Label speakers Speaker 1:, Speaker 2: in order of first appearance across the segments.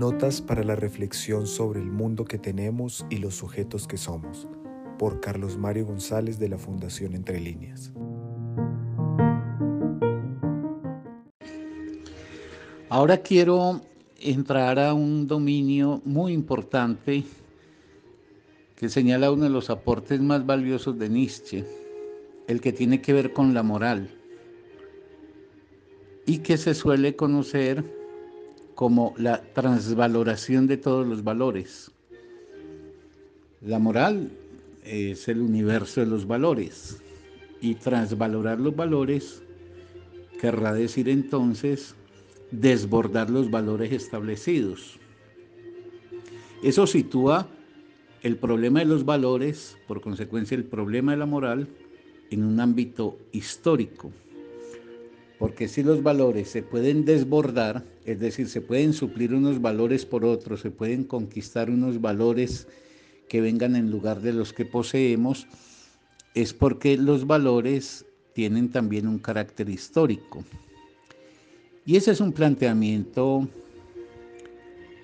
Speaker 1: Notas para la reflexión sobre el mundo que tenemos y los sujetos que somos, por Carlos Mario González de la Fundación Entre Líneas.
Speaker 2: Ahora quiero entrar a un dominio muy importante que señala uno de los aportes más valiosos de Nietzsche, el que tiene que ver con la moral y que se suele conocer como la transvaloración de todos los valores. La moral es el universo de los valores y transvalorar los valores querrá decir entonces desbordar los valores establecidos. Eso sitúa el problema de los valores, por consecuencia el problema de la moral, en un ámbito histórico. Porque si los valores se pueden desbordar, es decir, se pueden suplir unos valores por otros, se pueden conquistar unos valores que vengan en lugar de los que poseemos, es porque los valores tienen también un carácter histórico. Y ese es un planteamiento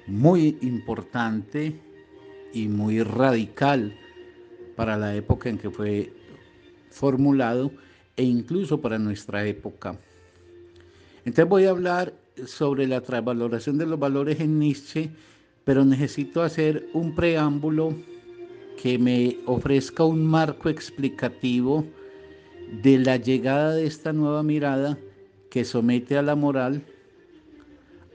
Speaker 2: muy importante y muy radical para la época en que fue formulado e incluso para nuestra época. Entonces voy a hablar sobre la transvaloración de los valores en Nietzsche, pero necesito hacer un preámbulo que me ofrezca un marco explicativo de la llegada de esta nueva mirada que somete a la moral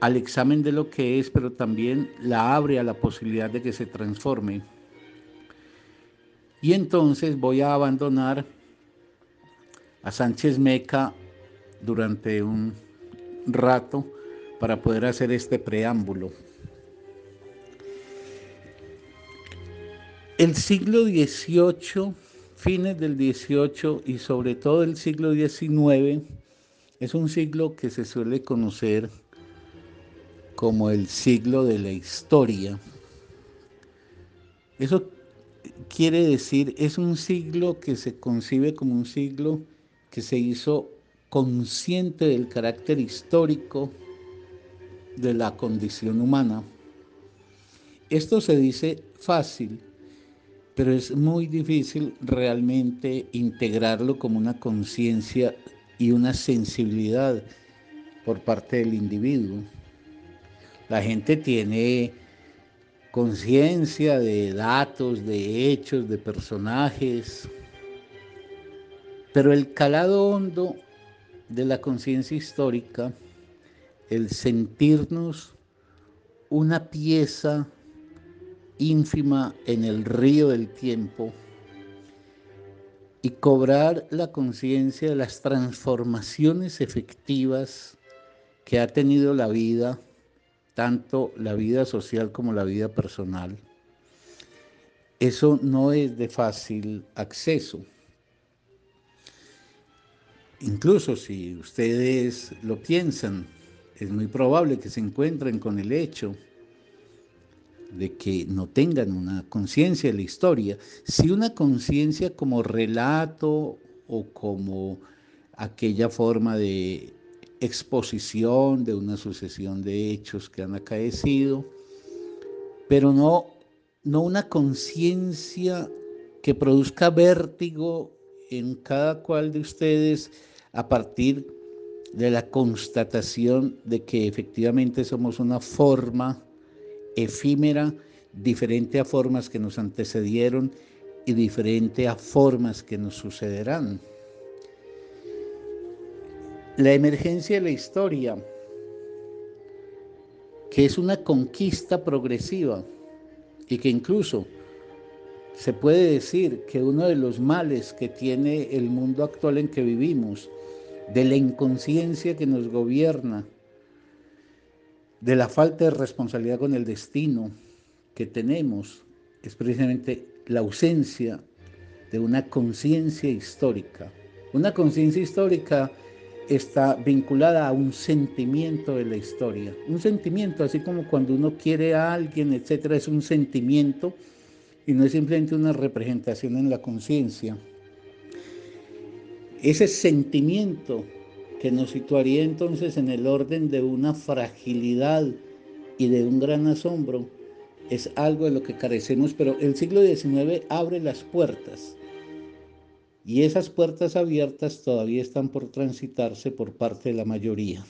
Speaker 2: al examen de lo que es, pero también la abre a la posibilidad de que se transforme. Y entonces voy a abandonar a Sánchez Meca durante un rato para poder hacer este preámbulo. El siglo XVIII, fines del XVIII y sobre todo el siglo XIX, es un siglo que se suele conocer como el siglo de la historia. Eso quiere decir, es un siglo que se concibe como un siglo que se hizo consciente del carácter histórico de la condición humana. Esto se dice fácil, pero es muy difícil realmente integrarlo como una conciencia y una sensibilidad por parte del individuo. La gente tiene conciencia de datos, de hechos, de personajes, pero el calado hondo de la conciencia histórica, el sentirnos una pieza ínfima en el río del tiempo y cobrar la conciencia de las transformaciones efectivas que ha tenido la vida tanto la vida social como la vida personal. Eso no es de fácil acceso. Incluso si ustedes lo piensan, es muy probable que se encuentren con el hecho de que no tengan una conciencia de la historia, si una conciencia como relato o como aquella forma de exposición de una sucesión de hechos que han acaecido, pero no, no una conciencia que produzca vértigo en cada cual de ustedes a partir de la constatación de que efectivamente somos una forma efímera, diferente a formas que nos antecedieron y diferente a formas que nos sucederán. La emergencia de la historia, que es una conquista progresiva y que incluso se puede decir que uno de los males que tiene el mundo actual en que vivimos, de la inconsciencia que nos gobierna, de la falta de responsabilidad con el destino que tenemos, es precisamente la ausencia de una conciencia histórica. Una conciencia histórica está vinculada a un sentimiento de la historia. Un sentimiento, así como cuando uno quiere a alguien, etcétera, es un sentimiento y no es simplemente una representación en la conciencia. Ese sentimiento que nos situaría entonces en el orden de una fragilidad y de un gran asombro es algo de lo que carecemos, pero el siglo XIX abre las puertas y esas puertas abiertas todavía están por transitarse por parte de la mayoría.